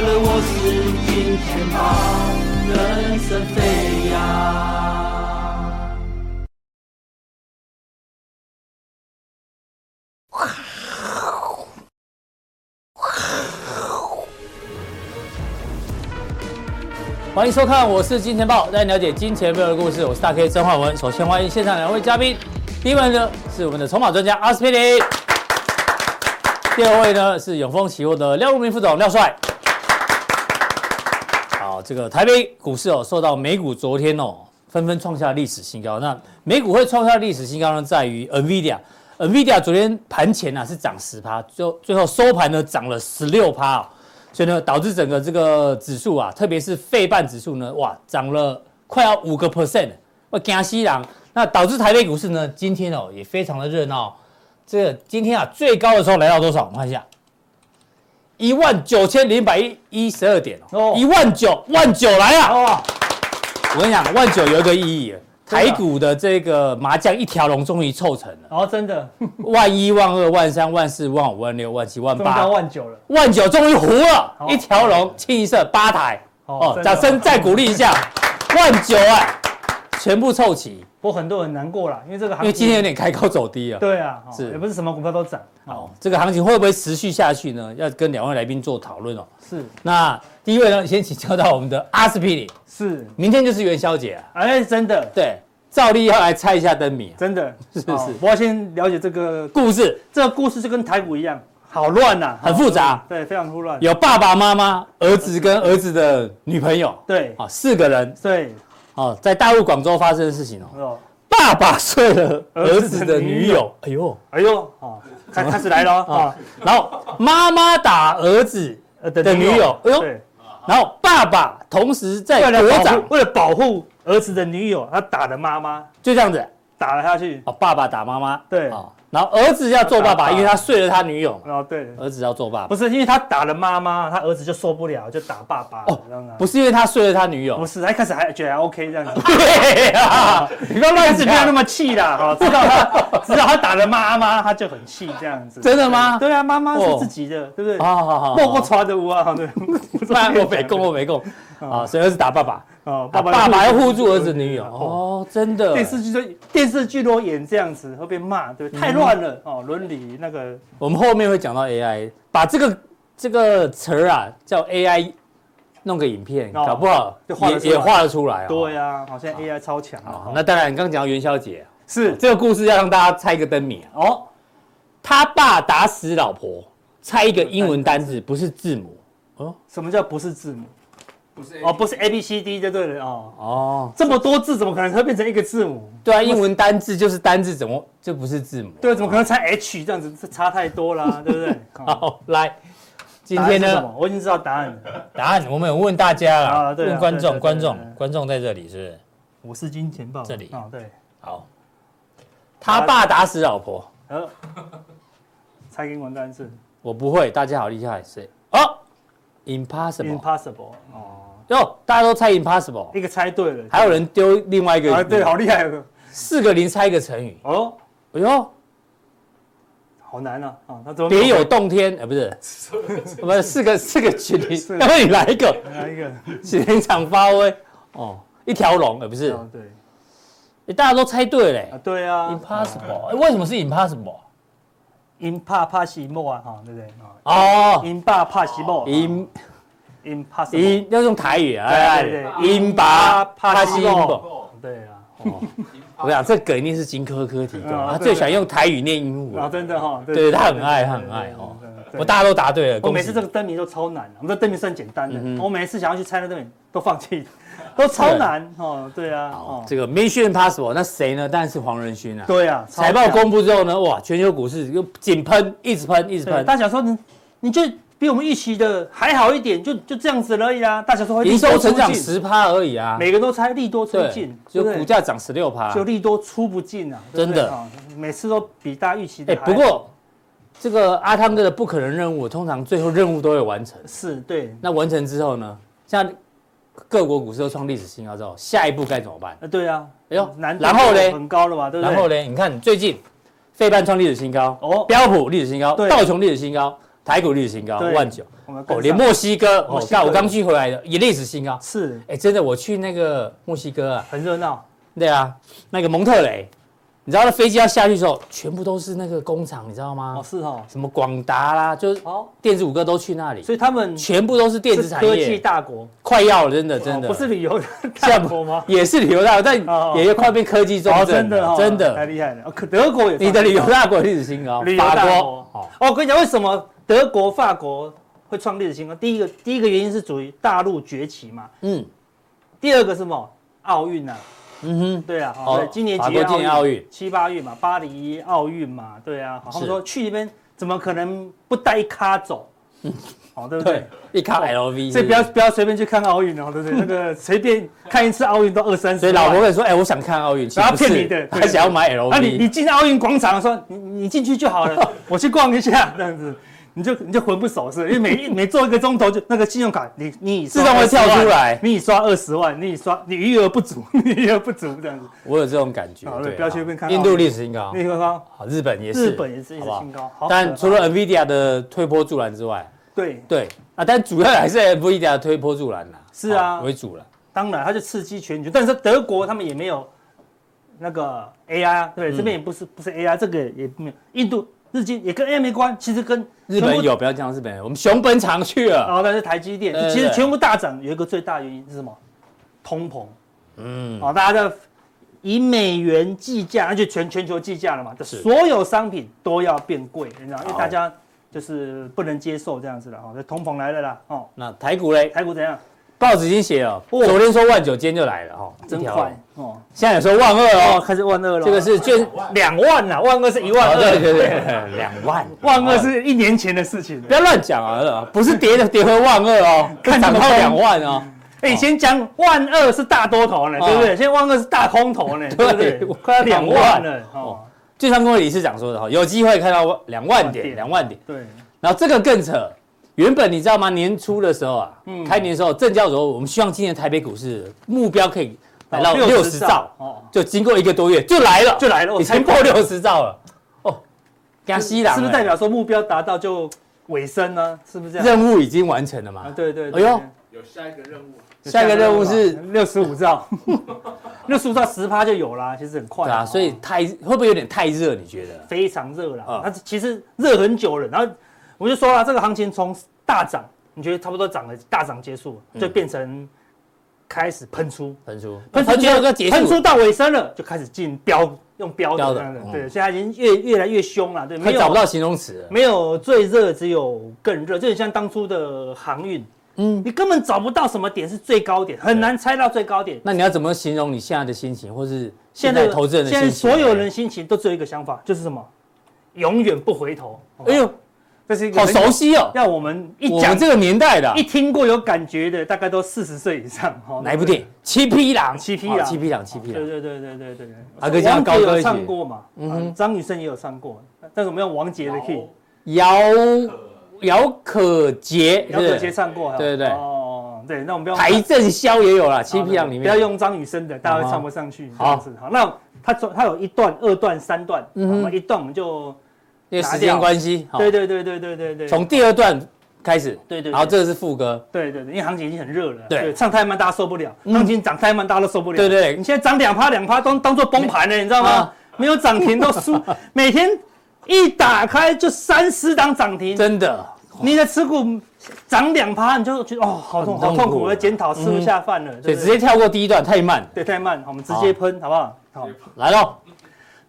了我是金钱豹，人生飞扬。欢迎收看，我是金钱豹，带你了解金钱背后的故事。我是大 K 曾焕文。首先欢迎现场两位嘉宾，第一位呢是我们的筹码专家阿斯匹林，第二位呢是永丰期货的廖如明副总廖帅。这个台北股市哦，受到美股昨天哦纷纷创下历史新高。那美股会创下历史新高呢，在于 NVIDIA，NVIDIA 昨天盘前啊是涨十趴，最后最后收盘呢涨了十六趴哦。所以呢，导致整个这个指数啊，特别是费半指数呢，哇，涨了快要五个 percent，我，惊死人。那导致台北股市呢，今天哦也非常的热闹。这个今天啊，最高的时候来到多少？我们看一下，一万九千零百一一十二点哦，一万九万九来啊！哦，我跟你讲，万九有一个意义。台股的这个麻将一条龙终于凑成了。哦，真的，万一、万二、万三、万四、万五、万六、万七、万八，万九了，万九终于糊了，一条龙清一色八台。哦，掌声再鼓励一下，万九啊，全部凑齐。不过很多人难过了，因为这个行情，因为今天有点开高走低啊。对啊，是也不是什么股票都涨。哦，这个行情会不会持续下去呢？要跟两位来宾做讨论哦。是，那第一位呢，先请教到我们的阿司匹林。是，明天就是元宵节啊。哎，真的，对。照例要来猜一下灯谜，真的 是是。我要先了解这个故事，这个故事就跟台股一样，好乱呐，很复杂，对，非常混乱。有爸爸妈妈、儿子跟儿子的女朋友，对，啊，四个人，对，哦，在大陆广州发生的事情哦。爸爸睡了 儿子的女友，哎呦，哎呦，啊，开开始来了啊，然后妈妈打儿子的女友，哎呦，然后爸爸同时在国长。为了保护。儿子的女友，他打了妈妈，就这样子。打了下去。哦，爸爸打妈妈，对。然后儿子要做爸爸，因为他睡了他女友。哦，对。儿子要做爸爸，不是因为他打了妈妈，他儿子就受不了，就打爸爸。哦，不是因为他睡了他女友，不是，他一开始还觉得还 OK 这样子。对啊，你不要乱子，不要那么气啦。哈，知道他，知道他打了妈妈，他就很气这样子。真的吗？对啊，妈妈是自己的，对不对？好好好，莫不传的无啊，对。我没供，我没供。啊，所以儿子打爸爸。哦，爸爸爸要护住儿子女友哦，真的。电视剧都电视剧都演这样子，会被骂，对，太乱了哦，伦理那个。我们后面会讲到 AI，把这个这个词儿啊叫 AI，弄个影片，搞不好也也画得出来。对呀，好像 AI 超强啊。那当然，你刚刚讲到元宵节，是这个故事要让大家猜一个灯谜哦。他爸打死老婆，猜一个英文单字，不是字母哦。什么叫不是字母？不是哦，不是 A B C D 就对了哦。哦，这么多字，怎么可能会变成一个字母？对啊，英文单字就是单字，怎么就不是字母？对，怎么可能猜 H 这样子？这差太多啦，对不对？好，来，今天呢，我已经知道答案了。答案我们有问大家了，问观众，观众，观众在这里是不是？我是金钱豹这里啊，对，好。他爸打死老婆，呃，猜英文单字，我不会，大家好厉害，谁？哦，Impossible，Impossible，哦。哟，大家都猜 impossible，一个猜对了，还有人丢另外一个，对，好厉害，四个零猜一个成语。哦，哎呦，好难啊，啊，他怎么别有洞天？哎，不是，不是四个四个群体，要不你来一个，来一个，现场发挥哦，一条龙，哎，不是，对，哎，大家都猜对嘞，对啊，impossible，哎，为什么是 impossible？impossible 啊，哈，对不对？哦，impossible，im。Impossible 要用台语啊，哎，对对，Impossible，对啊，我讲这梗一定是金科科提供，他最喜欢用台语念英文，啊，真的哈，对，他很爱，他很爱哦，我大家都答对了，我每次这个灯谜都超难，我们这灯谜算简单的，我每次想要去猜那灯谜都放弃，都超难哦，对啊，这个 Mission Impossible，那谁呢？当然是黄仁勋啊，对啊，财报公布之后呢，哇，全球股市又紧喷，一直喷，一直喷，大家想说你，你就。比我们预期的还好一点，就就这样子而已啊！大家说会营收成长十趴而已啊，每个都猜利多出尽，就股价涨十六趴，就利多出不尽啊！真的，每次都比大家预期的。哎，不过这个阿汤哥的不可能任务，通常最后任务都会完成。是对。那完成之后呢？像各国股市都创历史新高之后，下一步该怎么办？对啊，哎呦，难，然后呢？很高了吧？对不对？然后呢？你看最近费半创历史新高，哦标普历史新高，道琼历史新高，台股历史新高，对万九。哦，连墨西哥，哦，墨西哥刚我刚去回来的也历史新高。是哎，真的，我去那个墨西哥啊，很热闹，对啊，那个蒙特雷，你知道那飞机要下去的时候，全部都是那个工厂，你知道吗？哦是哦，什么广达啦，就是哦，电子五哥都去那里，所以他们全部都是电子产业。科技，大国，快要了，真的真的，哦不是旅游大国吗？也是旅游大国，但也快变科技重哦，镇了，真的哦，真的，太厉害了。哦可德国也，你的旅游大国历史新高，旅游法国。大国，哦，哦，我跟你讲，为什么德国、法国会创历史新高？第一个，第一个原因是属于大陆崛起嘛。嗯。第二个是什么？奥运啊，嗯哼，对啊，哦哦，对，今年几月今年奥运？七八月嘛，巴黎奥运嘛，对啊，好他们说去那边怎么可能不带一咖走？哦，对不对？对？，一卡 LV，所以不要不要随便去看奥运哦，对不对？那个随便看一次奥运都二三十万，所以老婆跟你说，哎，我想看奥运，然后骗你的 对他想要买啊，你你进奥运广场说你你进去就好了，我去逛一下这样子，你就你就魂不守舍，因为每 一每做一个钟头就那个信用卡你你自动会跳出来。你已刷二十万，你已刷你余额不足，你余额不足这样子，我有这种感觉好，对对，不要去那边看印度历史新高，历史新高。好，日本也是，日本也是一直好不好？新高，好但除了 NVIDIA 的推波助澜之外，对，对。啊，但主要还是 NVIDIA 的推波助澜啦，是啊。为主了。当然它就刺激全球，但是德国他们也没有那个 AI 啊，对，嗯。这边也不是不是 AI，这个也没有，印度日经也跟 AI 没关，其实跟日本有，不要讲日本人，我们熊本厂去了。然后但是台积电其实全部大涨，有一个最大原因是什么？通膨。嗯，哦，大家的以美元计价，而且全全球计价了嘛，是所有商品都要变贵，你知道，因为大家就是不能接受这样子的哈，这通膨来了啦，哦，那台股嘞，台股怎样？报纸已经写了，哦。昨天说万九，今天就来了哈，真快哦，现在有说万二哦，哦，开始万二了，这个是券，两万呐，万二是一万二，对二，对对，两万，万。二是一年前的事情。不要乱讲啊，不是跌的跌回万二哦，看涨到两万哦，哎，以前讲万二是大多头呢，对不对？现在万二是大空头呢，对不对？对？快要两万了哦，就像各位理事长说的哈，有机会看到两万点，两万点。对，然后这个更扯，原本你知道吗？年初的时候啊，嗯开年的时候，证交所我们希望今年台北股市目标可以来到六十兆，哦，就经过一个多月就来了，就来了，已经破六十兆了，哦，加西朗是不是代表说目标达到就尾声呢？是不是这样？任务已经完成了啊，嘛？对对，对哎呦，有下一个任务，下一个任务是六十五兆，六十五兆十趴就有啦，其实很快对啊，所以太会不会有点太热？你觉得？非常热了啊。那其实热很久了，然后我就说了，这个行情从大涨，你觉得差不多涨了，大涨结束，就变成开始喷出，喷出，喷出喷出有个结束，喷出到尾声了，就开始进标，用标标的对，现在已经越越来越凶了，对，没有快找不到形容词了。没有最热，只有更热，就很像当初的航运，嗯，你根本找不到什么点是最高点，很难猜到最高点。那你要怎么形容你现在的心情，或是现在投资人的心情？在所有人心情都只有一个想法，就是什么？永远不回头。哎呦，这是一个好熟悉哦，要我们一讲这个年代的啊一听过有感觉的，大概都四十岁以上。哈哪一部电影？七匹狼，七匹狼哦七匹狼，七匹狼。对对对对对对对。阿哥像王杰有高歌唱过嘛？嗯张雨生也有唱过，但是我们用王杰的 key，姚姚可杰，姚可杰唱过。哈对对对哦，对，那我们不要邰正宵也有啦，七匹狼里面不要用张雨生的，大家会唱不上去。好好，好，那他他有一段、二段、三段，嗯一段我们就因为时间关系，好。对对对对对对对，从第二段开始，对对，然后这个是副歌，对对对，因为行情已经很热了，对。唱太慢大家受不了，嗯。行情涨太慢大家都受不了。对对。对你现在涨两趴两趴都当做崩盘了，你知道吗？啊？没有涨停都输，每天一打开就三十档涨停，真的。你的持股涨两趴，你就觉得哦，好痛苦。好痛苦，我检讨吃不下饭了，所以直接跳过第一段太慢，对太慢，我们直接喷好不好？好。来喽，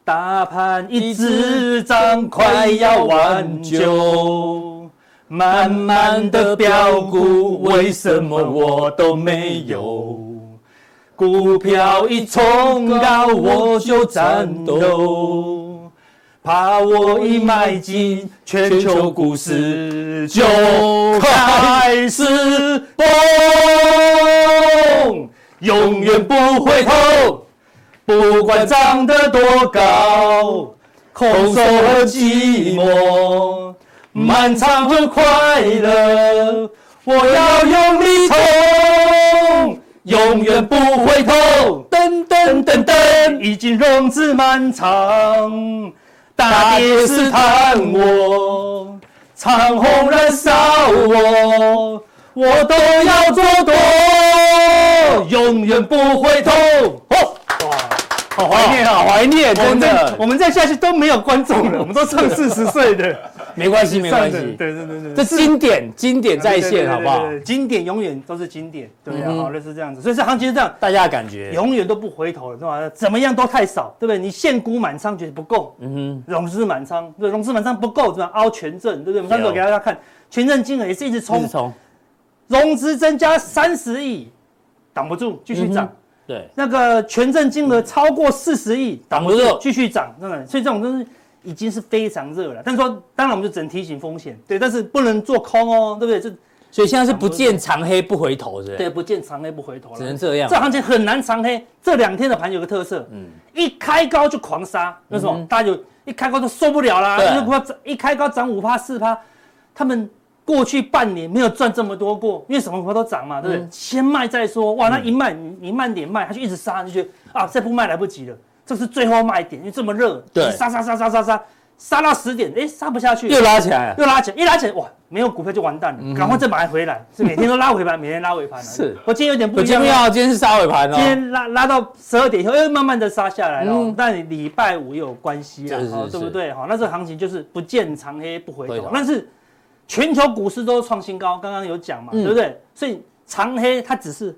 大盘一直涨，快要完九，慢慢的飙股，为什么我都没有？股票一冲高我就战斗，怕我一买进，全球股市就开始崩，永远不回头。不管长得多高，空手和寂寞，漫长和快乐，我要用力冲，永远不回头。噔噔噔噔，已经融资漫长，大跌试探我，长虹燃烧我，我都要做多，永远不回头。哦，好怀念，好怀念，真的。我们再下去都没有观众了，我们都上 四十岁的。没关系，没关系。对对对对，这经典经典再现，好不好？经典永远都是经典，对啊，好，类似这样子。所以这行情是这样，大家感觉永远都不回头了，是吧？怎么样都太少，对不对？你现股满仓觉得不够，嗯哼，融资满仓，对，融资满仓不够，是吧？凹权证，对不对？我们上次给大家看，权证金额也是一直冲，融资增加三十亿，挡不住，继续涨。对，那个权证金额超过四十亿，挡不住，继续涨，真的。所以这种都是。已经是非常热了，但是说，当然我们就只能提醒风险，对，但是不能做空哦，对不对？这所以现在是不见长黑不回头，是不是？对，不见长黑不回头了，只能这样。这行情很难长黑。这两天的盘有个特色，嗯，一开高就狂杀，为什么？大家就一开高就受不了啦，因为一开高涨五趴四趴，他们过去半年没有赚这么多过，因为什么股票都涨嘛，对不对？先卖再说，哇，那一卖你你慢点卖，他就一直杀，就觉得啊，再不卖来不及了，这是最后卖点，因为这么热，对，杀杀杀杀杀杀。杀到十点，哎，杀不下去，又拉起来，又拉起来，一拉起来，哇，没有股票就完蛋了，赶快再买回来，是每天都拉尾盘，每天拉尾盘。是，我今天有点不一样，今天是杀尾盘哦，今天拉拉到十二点以后，又慢慢的杀下来了，但礼拜五又有关系啊，对不对？哈，那这个行情就是不见长黑不回头，但是全球股市都创新高，刚刚有讲嘛，对不对？所以长黑它只是。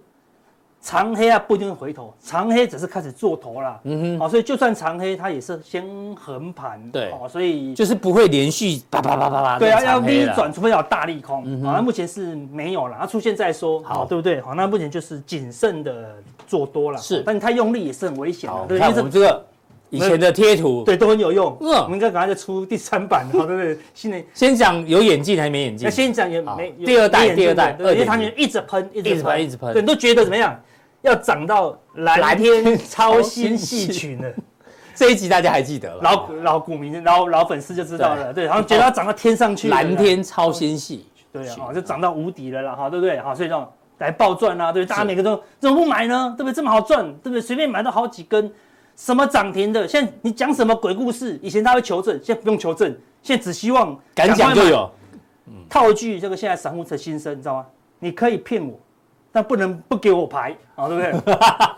长黑啊，不一定会回头，长黑只是开始做头啦。嗯哼，好，所以就算长黑，它也是先横盘。对，哦，所以就是不会连续啪啪啪啪啪。对啊，要 V 转，除非要大利空。嗯哼，那目前是没有了，它出现再说。好，对不对？好，那目前就是谨慎的做多了。是，但你太用力也是很危险的。对，看我们这个以前的贴图，对，都很有用。嗯，我们应该赶快再出第三版，好，对不对？新的先讲有眼镜还是没眼镜？那先讲有没？第二代，第二代，对，因为他们一直喷，一直喷，一直喷，对，都觉得怎么样？要涨到蓝天超新细群了，这一集大家还记得了？老老股民、老老粉丝就知道了。对，然后觉得要涨到天上去，蓝天超新细，对啊，就涨到无敌了啦，哈，对不对？好，所以这种来暴赚啊，对，大家每个都怎么不买呢？对不对？这么好赚，对不对？随便买到好几根，什么涨停的？现在你讲什么鬼故事？以前他会求证，现在不用求证，现在只希望敢讲就有。套一句这个现在散户的心声，你知道吗？你可以骗我。但不能不给我牌啊，对不对？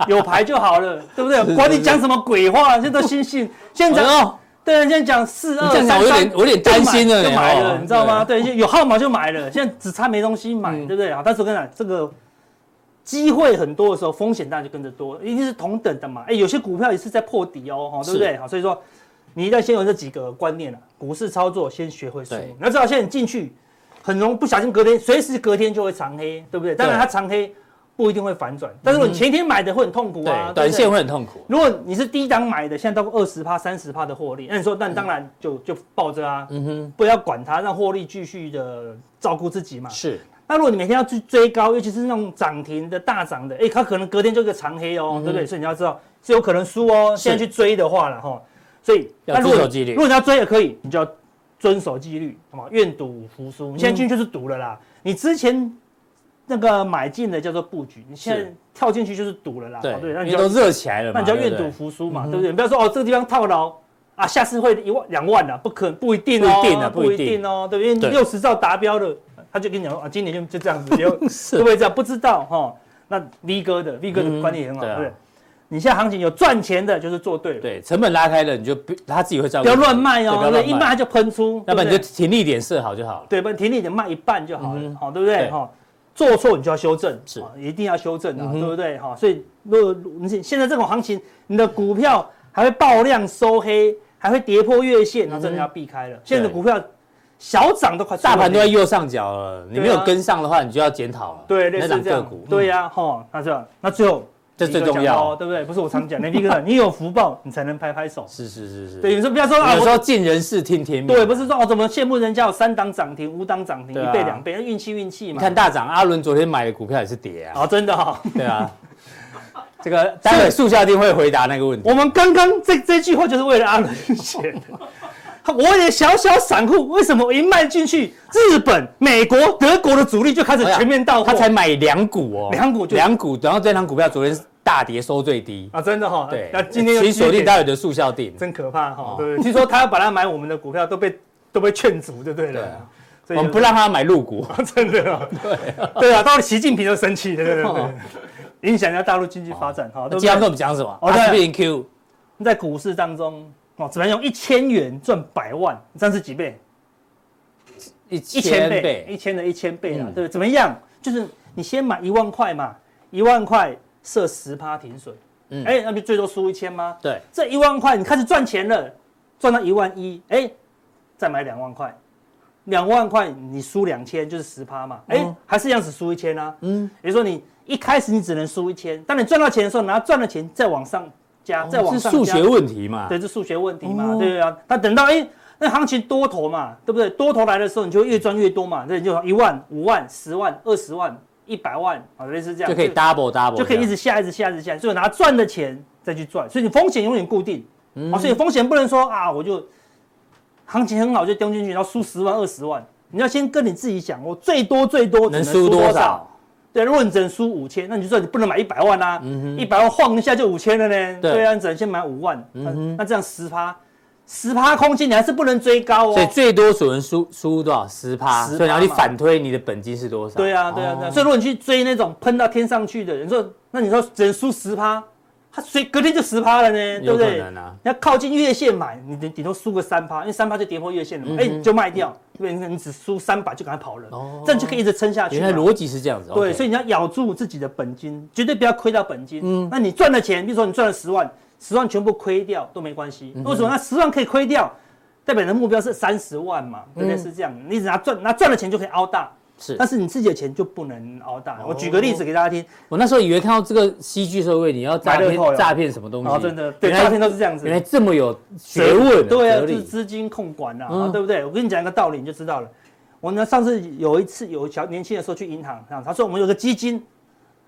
有牌就好了，对不对？管你讲什么鬼话，现在都新信。现在讲，对，现在讲四二三三，我有点我有点担心了，就买了，你知道吗？对，有号码就买了，现在只差没东西买，对不对啊？但是我跟你讲，这个机会很多的时候，风险当然就跟着多，一定是同等的嘛。哎，有些股票也是在破底哦，对不对？好，所以说你一定要先有这几个观念了，股市操作先学会输。那至少现在你进去。很容易不小心隔天，随时隔天就会长黑，对不对？当然它长黑不一定会反转，但是如果你前天买的会很痛苦啊，短线会很痛苦。如果你是低档买的，现在到二十趴、三十趴的获利，那你说，那当然就就抱着啊，嗯哼，不要管它，让获利继续的照顾自己嘛。是。那如果你每天要去追高，尤其是那种涨停的大涨的，哎，它可能隔天就一个长黑哦，对不对？所以你要知道是有可能输哦。现在去追的话了哈，所以要遵守纪律。如果你要追也可以，你就要。遵守纪律，好吗？愿赌服输。你现在进去就是赌了啦。你之前那个买进的叫做布局，你现在跳进去就是赌了啦。对，那你都热起来了，那你就要愿赌服输嘛，对不对？你不要说哦，这个地方套牢啊，下次会一万两万的，不可不一定哦，不一定哦，对不对？六十兆达标了，他就跟你讲说啊，今年就就这样子，会不会这样？不知道哈。那 V 哥的 V 哥的观念也很好，对不对？你现在行情有赚钱的，就是做对了。对，成本拉开了，你就不他自己会照顾。不要乱卖哦，对，一卖就喷出。要不然你就停利点设好就好了。对，不然停利点卖一半就好了，好，对不对？哈，做错你就要修正，是，一定要修正的，对不对？哈，所以如果你现在这种行情，你的股票还会爆量收黑，还会跌破月线，那真的要避开了。现在的股票小涨都快，大盘都在右上角了，你没有跟上的话，你就要检讨了。对，那种个股。对呀，哈，那这样，那最后。这最重要，对不对？不是我常讲，那个，你有福报，你才能拍拍手。是是是是。对，你说不要说啊，有时候尽人事听天命。对，不是说哦，怎么羡慕人家有三档涨停、五档涨停，一倍两倍，那运气运气嘛。你看大涨，阿伦昨天买的股票也是跌啊。哦，真的哈。对啊。这个待会速效定会回答那个问题。我们刚刚这这句话就是为了阿伦写的。我也小小散户，为什么我一卖进去，日本、美国、德国的主力就开始全面到货？他才买两股哦，两股就两股，然后这张股票昨天大跌收最低啊，真的哈。对，那今天又请锁定待会的速效錠，真可怕哈。对，据说他要把他买我们的股票都被都被劝阻，就对了。我们不让他买入股，真的。对对啊，到了习近平都生气，对对对，影响一下大陆经济发展哈。今天跟我们讲什么？哦，对，Q，在股市当中哦，只能用一千元赚百万，这样是几倍？一千倍，一千的一千倍啊，对不对？怎么样？就是你先买一万块嘛，一万块设十趴停损，嗯，哎，那不最多输一千吗？对，这一万块你开始赚钱了，赚到一万一，哎，再买两万块。两万块你输两千就是十趴嘛，哎、欸，还是一样子输一千啊。嗯，也就是说你一开始你只能输一千，当你赚到钱的时候，拿赚的钱再往上加，再往上加。是数学问题嘛？对，是数学问题嘛？对对啊？那等到哎、欸，那行情多头嘛，对不对？多头来的时候，你就越赚越多嘛。对，就一万、五万、十万、二十万、一百万啊，类似这样就可以 double double，就可以一直下，一直下，一直下，所以拿赚的钱再去赚，所以你风险永远固定。嗯，所以风险不能说啊，我就。行情很好就丢进去，然后输十万二十万，你要先跟你自己讲，我最多最多只能输多少？对，如果你只能输五千，那你就说你不能买一百万啊，一百万晃一下就五千了呢。对啊，你只能先买五万，那这样十趴，十趴空间你还是不能追高哦。所以最多只能输输多少？十趴。所以然后你反推你的本金是多少？对啊，对啊，对啊。所以如果你去追那种喷到天上去的人，说那你说只能输十趴。它所以隔天就十趴了呢，对不对？你要靠近月线买，你顶顶多输个三趴，因为三趴就跌破月线了嘛，哎，就卖掉，对不对？你只输三百就赶快跑了，这样就可以一直撑下去。原来逻辑是这样子。对，所以你要咬住自己的本金，绝对不要亏到本金。嗯，那你赚的钱，比如说你赚了十万，十万全部亏掉都没关系。为什么？那十万可以亏掉，代表你的目标是三十万嘛，对不对？是这样，你只拿赚拿赚的钱就可以凹大。是，但是你自己的钱就不能熬大。我举个例子给大家听，我那时候以为看到这个戏剧社会，你要诈骗诈骗什么东西？真的，对，诈骗都是这样子。原来这么有学问，对啊，是资金控管啊，对不对？我跟你讲一个道理，你就知道了。我呢，上次有一次有小年轻的时候去银行，他说我们有个基金，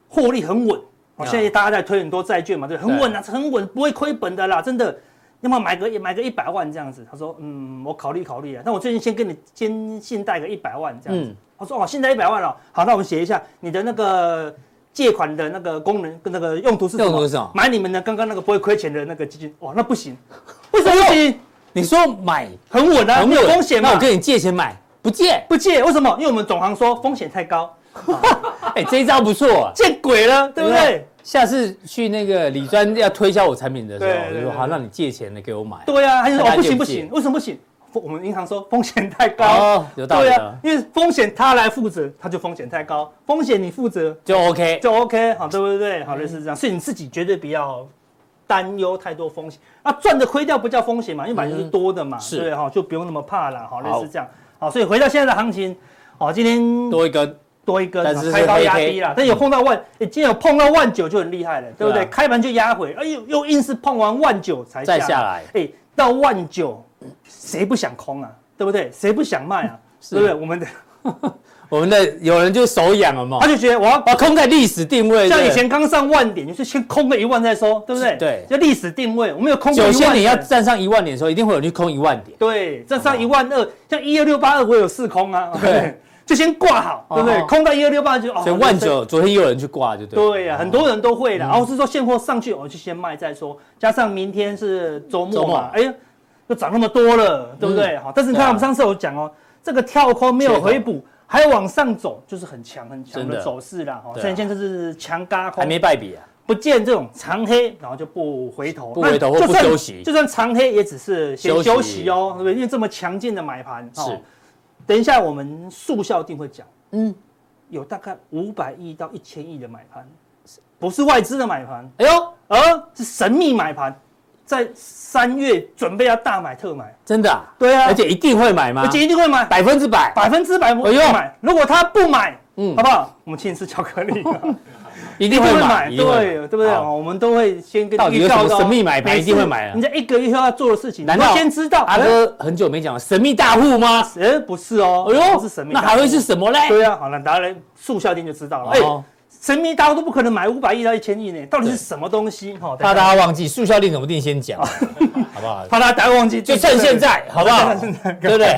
获利很稳。哦，现在大家在推很多债券嘛，对，很稳啊，很稳，不会亏本的啦，真的。要么买个买个一百万这样子，他说，嗯，我考虑考虑啊。那我最近先跟你先信贷个一百万这样子。我说哦，现在一百万了，好，那我们写一下你的那个借款的那个功能跟那个用途是什么？用途是什么？买你们的刚刚那个不会亏钱的那个基金。哇，那不行，为什么不行？你说买很稳啊，没有风险嘛。那我跟你借钱买，不借不借，为什么？因为我们总行说风险太高。哎，这一招不错，见鬼了，对不对？下次去那个李专要推销我产品的时候，我就说好，让你借钱的给我买。对啊，他就说哦不行不行，为什么不行？我们银行说风险太高，有道理。对啊，因为风险他来负责，他就风险太高；风险你负责就 OK，就 OK，好，对不对？好，类似这样，所以你自己绝对不要担忧太多风险。那，赚的亏掉不叫风险嘛，因为本来就是多的嘛，对哈，就不用那么怕了。好，类似这样。好，所以回到现在的行情，好，今天多一根。多一根，开高压低了，但有碰到万，今天有碰到万九就很厉害了，对不对？开盘就压回，哎呦，又硬是碰完万九才再下来，哎，到万九，谁不想空啊？对不对？谁不想卖啊？对不对？我们的，我们的有人就手痒了嘛，他就觉得我要把空在历史定位，像以前刚上万点，就是先空个一万再说，对不对？对，就历史定位，我们有空。有些你要站上一万点的时候，一定会有人去空一万点。对，站上一万二，像一二六八二，我有四空啊。对。就先挂好，对不对？空到一二六八就哦。所以万九昨天又有人去挂，就对。对呀，很多人都会的。然后是说现货上去，我就先卖再说。加上明天是周末嘛，哎呀，又涨那么多了，对不对？好，但是你看我们上次有讲哦，这个跳空没有回补，还往上走，就是很强很强的走势啦。哈，现在这是强嘎空，还没败笔啊。不见这种长黑，然后就不回头，不回头或不休息，就算长黑也只是先休息哦，对不对？因为这么强劲的买盘是。等一下，我们速效定会讲，嗯，有大概五百亿到一千亿的买盘，不是外资的买盘，哎呦，而是神秘买盘，在三月准备要大买特买，真的啊？对啊，而且一定会买吗？而且一定会买，百分之百，百分之百不用买。如果他不买，嗯，好不好？我们请你吃巧克力。一定会买，对对不对？我们都会先跟你预告到神秘买盘一定会买啊！你在一个月后要做的事情，难道先知道？阿哥很久没讲了，神秘大户吗？哎，不是哦，哎呦，是神秘。那还会是什么嘞？对啊，好了，大家来速效錠就知道了。哎，神秘大户都不可能买五百亿到一千亿呢，到底是什么东西？哈，怕大家忘记速效錠怎么定，先讲，好不好？怕大家忘记，就趁现在，好不好？对不对？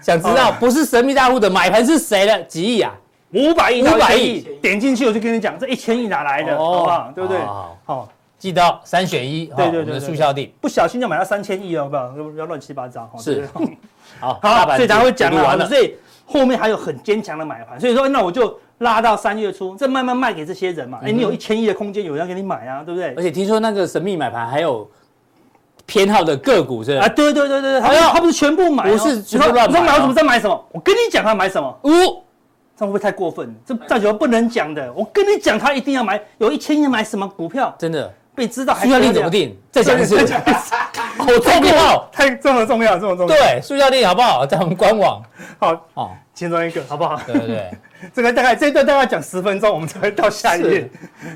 想知道不是神秘大户的买盘是谁的？几亿啊？五百亿，五百亿亿，点进去我就跟你讲，这一千亿哪来的，好不好？对不对？好，好，记得三选一，对对对，速效定，不小心就买到三千亿哦，好不好？不要乱七八糟，是，好，好，所以大家会讲完了，所以后面还有很坚强的买盘，所以说那我就拉到三月初，再慢慢卖给这些人嘛，哎，你有一千亿的空间，有人要给你买啊，对不对？而且听说那个神秘买盘还有偏好的个股是吧？啊，对对对对对，他他不是全部买，不是全部乱买，我说买我怎么再买什么？我跟你讲他买什么，五。这会不会太过分？这大家不能讲的。我跟你讲，他一定要买，有一千亿买什么股票？真的被知道还？速效定怎么定？再讲一次。好重要，太这么重要，这么重要。对，速效定好不好？在我们官网。好哦，其中一个好不好？对对对。这个大概这一段大概讲十分钟，我们才会到下一页。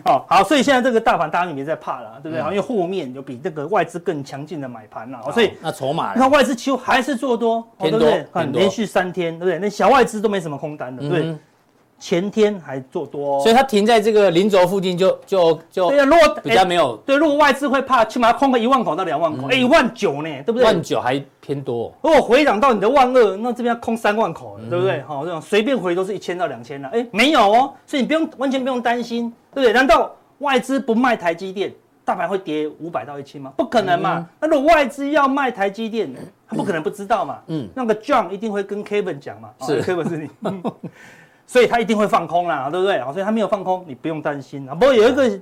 好好，所以现在这个大盘大家也没在怕了，对不对？因为后面有比这个外资更强劲的买盘了，所以那筹码，你看外资几乎还是做多，对不对？很连续三天，对不对？那小外资都没什么空单的，对。前天还做多，所以它停在这个零轴附近就就就对啊，如果比较没有对，如果外资会怕，起码空个一万口到两万口，哎，一万九呢，对不对？万九还偏多。如果回涨到你的万二，那这边要空三万口，对不对？好，这种随便回都是一千到两千了，哎，没有哦，所以你不用完全不用担心，对不对？难道外资不卖台积电，大盘会跌五百到一千吗？不可能嘛。那如果外资要卖台积电，他不可能不知道嘛。嗯，那个 John 一定会跟 Kevin 讲嘛。是 Kevin 是你。所以它一定会放空啦，对不对？所以它没有放空，你不用担心啊。不过有一个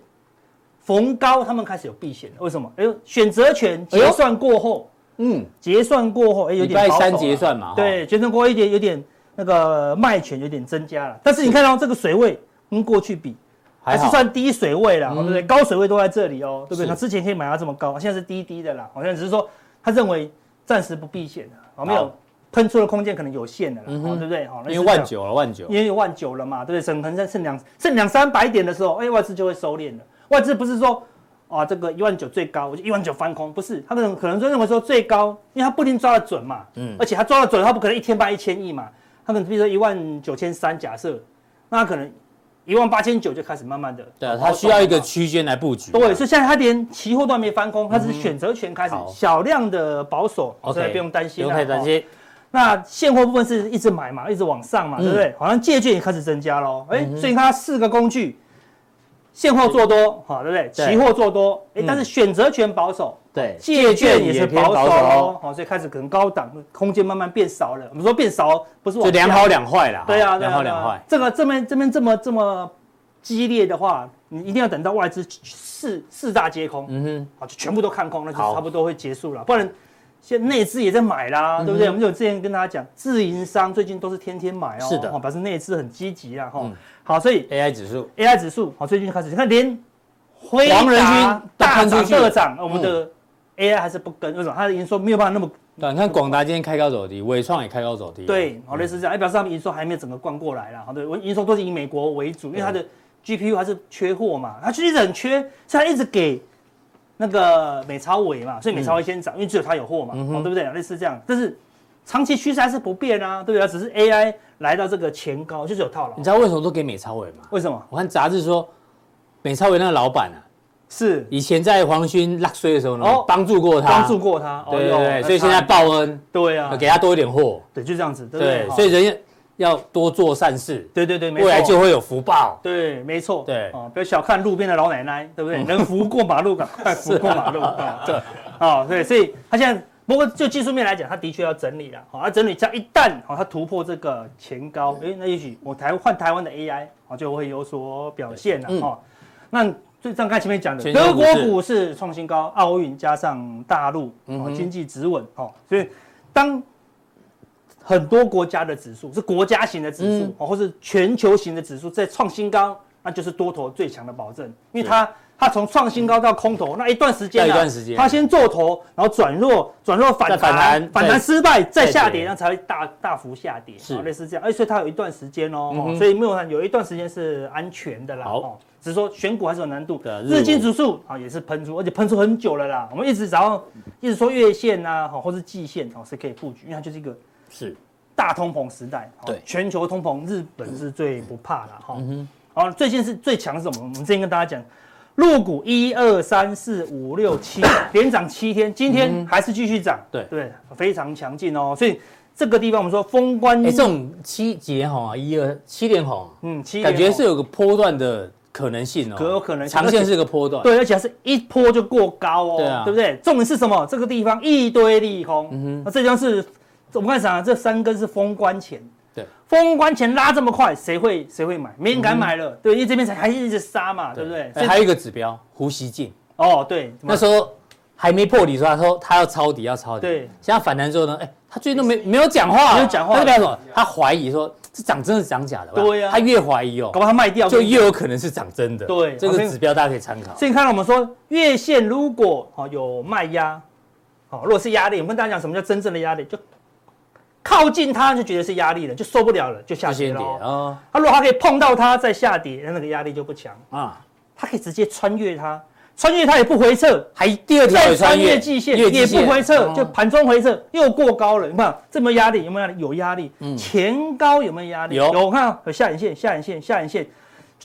逢高，他们开始有避险，为什么？哎呦，选择权结算过后，嗯，结算过后，哎，有点。礼拜三结算嘛，对，结算过后一点有点那个卖权有点增加了。但是你看到这个水位跟过去比，还是算低水位了，对不对？高水位都在这里哦，对不对？他之前可以买到这么高，现在是低低的啦，好像只是说他认为暂时不避险的，没有。喷出的空间可能有限的对不对？好，因为万九了，万九，因为有万九了嘛，对不对？省可能在剩两剩两三百点的时候，哎，外资就会收敛了。外资不是说啊，这个一万九最高，我就一万九翻空，不是，他可能可能就认为说最高，因为他不一定抓得准嘛，嗯，而且他抓得准，他不可能一天卖一千亿嘛，他可能比如说一万九千三，假设，那他可能一万八千九就开始慢慢的，对啊，他需要一个区间来布局，对，所以现在他连期货都还没翻空，他是选择权开始小量的保守所以不用担心，不用太担心。那现货部分是一直买嘛，一直往上嘛，对不对？好像借券也开始增加喽。哎，所以它四个工具，现货做多，好，对不对？期货做多，哎，但是选择权保守，对，借券也是保守哦。好，所以开始可能高档空间慢慢变少了。我们说变少，不是往就两好两坏啦。对啊，两好两坏。这个这边这边这么这么激烈的话，你一定要等到外资四四大皆空，嗯哼，好，就全部都看空，那就差不多会结束了，不然。现在内资也在买啦，对不对？我们就之前跟大家讲，自营商最近都是天天买哦，是的，表示内资很积极啊，哈。好，所以 AI 指数，AI 指数，好，最近开始你看连辉达大涨特涨，我们的 AI 还是不跟，为什么？它的营收没有办法那么。对，你看广达今天开高走低，纬创也开高走低。对，好，类似这样，哎，表示他们营收还没有整个灌过来啦。好，对，我营收都是以美国为主，因为它的 GPU 还是缺货嘛，它就一直很缺，所以它一直给。那个美超伟嘛，所以美超伟先涨，因为只有它有货嘛，对不对？类似这样，但是长期趋势还是不变啊，对不对？只是 AI 来到这个前高，就是有套牢。你知道为什么都给美超伟吗？为什么？我看杂志说，美超伟那个老板啊，是以前在黄勋落水的时候呢，帮助过他，帮助过他，对对对，所以现在报恩，对啊，给他多一点货，对，就这样子，对，所以人家。要多做善事，对对对，未来就会有福报。对，没错。对啊，不要小看路边的老奶奶，对不对？能扶过马路，赶快扶过马路啊。对，啊，对，所以他现在，不过就技术面来讲，他的确要整理了。好，他整理，这样一旦好，他突破这个前高，哎，那也许我台换台湾的 AI，啊，就会有所表现了。哈，那最刚才前面讲的，德国股市创新高，奥运加上大陆，经济止稳，哦，所以当。很多国家的指数是国家型的指数哦，或是全球型的指数在创新高，那就是多头最强的保证，因为它它从创新高到空头那一段时间，一段时间，它先做头，然后转弱，转弱反弹，反弹失败再下跌，那才会大大幅下跌，是。类似这样，哎，所以它有一段时间哦，所以没有有一段时间是安全的啦，哦，只是说选股还是有难度，日经指数啊也是喷出，而且喷出很久了啦，我们一直然后一直说月线呐，好，或是季线哦是可以布局，因为它就是一个。是大通膨时代，对全球通膨，日本是最不怕的哈。好，最近是最强是什么？我们之前跟大家讲，入股一二三四五六七 连涨七天，今天还是继续涨，对对，非常强劲哦。所以这个地方我们说封关，哎，这种七几连红啊，一二七连红，嗯，七感觉是有个波段的可能性哦，可有可能，长线是个波段，对，而且是一波就过高哦，对啊，对不对？重点是什么？这个地方一堆利空，嗯哼，那这地方是我们看啥？这三根是封关前。对，封关前拉这么快，谁会谁会买？没人敢买了。嗯、对，因为这边才还一直杀嘛，对，对不对？欸、还有一个指标，胡锡进。哦，对，那时候还没破底时候，他说他要抄底，要抄底。对，现在反弹之后呢，哎、欸，他最近都没没有讲话，没有讲话。他代表什么？他怀疑说这涨真的是涨假的。对呀、啊，他越怀疑哦，搞不好他卖掉，就越有可能是涨真的。对，这个指标大家可以参考。所以你看到我们说月线如果哦有卖压，哦，如果是压力，我们跟大家讲什么叫真正的压力？就靠近它就觉得是压力了，就受不了了，就下跌了。啊，它如果它可以碰到它再下跌，那那个压力就不强啊。它可以直接穿越它，穿越它也不回撤，还第二条穿越季线也不回撤，就盘中回撤又过高了。你看这么压力有没有压力？有压力。嗯，前高有没有压力？有。有，看有下影线，下影线，下影线，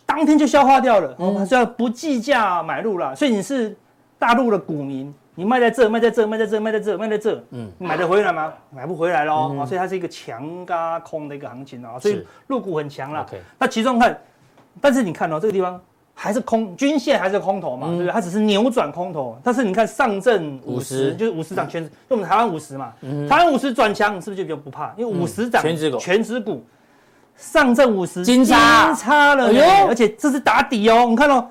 当天就消化掉了。嗯，所以不计价买入了。所以你是大陆的股民。你卖在这，卖在这，卖在这，卖在这，卖在这，嗯，买得回来吗？买不回来喽，啊，所以它是一个强加空的一个行情啊，所以入股很强了。那其中看，但是你看哦，这个地方还是空，均线还是空头嘛，对不对？它只是扭转空头，但是你看上证五十，就是五十涨全，就我们台湾五十嘛，台湾五十转强，是不是就比较不怕？因为五十涨全指股，全指股，上证五十金叉。了，而且这是打底哦，你看哦。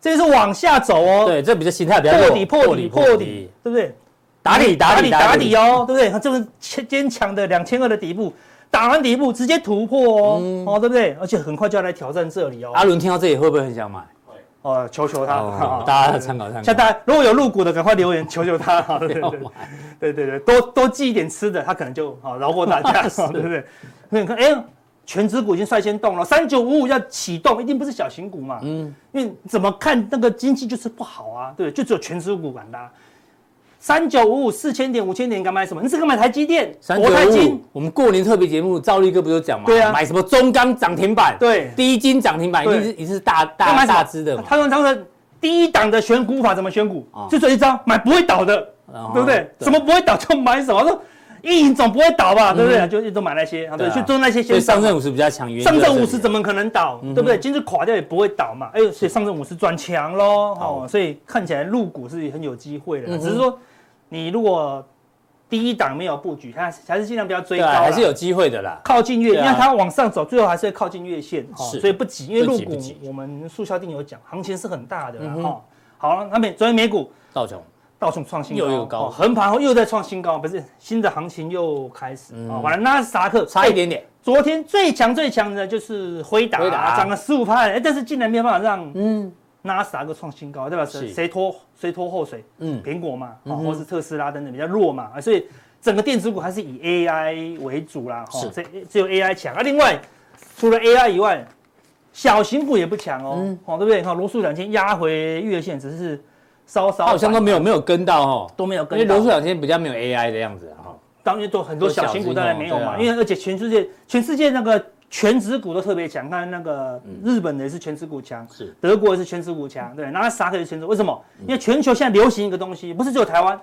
这个是往下走哦，对，这比较心态比较破底破底破底，对不对？打底打底打底哦，对不对？它这么坚强的两千二的底部，打完底部直接突破哦，哦，对不对？而且很快就要来挑战这里哦。阿伦听到这里会不会很想买？会哦，求求他，大家参考参考。像大家如果有入股的，赶快留言求求他，对对对，对对 对，多多寄一点吃的，他可能就好饶过大家，对不对？你看，哎。权值股已经率先动了，三九五五要启动，一定不是小型股嘛？嗯，因为怎么看那个经济就是不好啊，对，就只有全指股敢拉。三九五五四千点五千点敢买什么？你是敢买台积电、国泰金？我们过年特别节目，赵立哥不就讲嘛？对啊，买什么中钢涨停板？对，第一金涨停板一定是一定是大大大支的。他说他说第一档的选股法怎么选股？就这一招，买不会倒的，对不对？什么不会倒就买什么。说。一营总不会倒吧，对不对？就都买那些，对，去做那些。所以上证五十比较强，上证五十怎么可能倒，对不对？今日垮掉也不会倒嘛。哎呦，所以上证五十转强喽，哦，所以看起来入股是很有机会的。只是说，你如果第一档没有布局，还是还是尽量不要追高，还是有机会的啦。靠近月，因为它往上走，最后还是会靠近月线，所以不急。因为入股，我们速效定有讲，行情是很大的哈。好了，那美昨天美股道琼。道琼创新高，又又高，横盘后又在创新高，不是新的行情又开始啊！完了，纳斯达克差一点点。昨天最强最强的就是辉达，涨了十五趴，但是竟然没有办法让嗯纳斯达克创新高，对吧？谁谁拖谁拖后水？嗯，苹果嘛，或是特斯拉等等比较弱嘛，所以整个电子股还是以 AI 为主啦。是，这只有 AI 强啊。另外，除了 AI 以外，小型股也不强哦，哦，对不对？看罗素两千压回月线，只是。稍稍好像都没有没有跟到哦，都没有跟到，因为罗素两千比较没有 AI 的样子哈。当然都很多小型股当然没有嘛，因为而且全世界全世界那个全职股都特别强，看那个日本的也是全职股强，是德国也是全职股强，对，那啥可以全职？为什么？因为全球现在流行一个东西，不是只有台湾，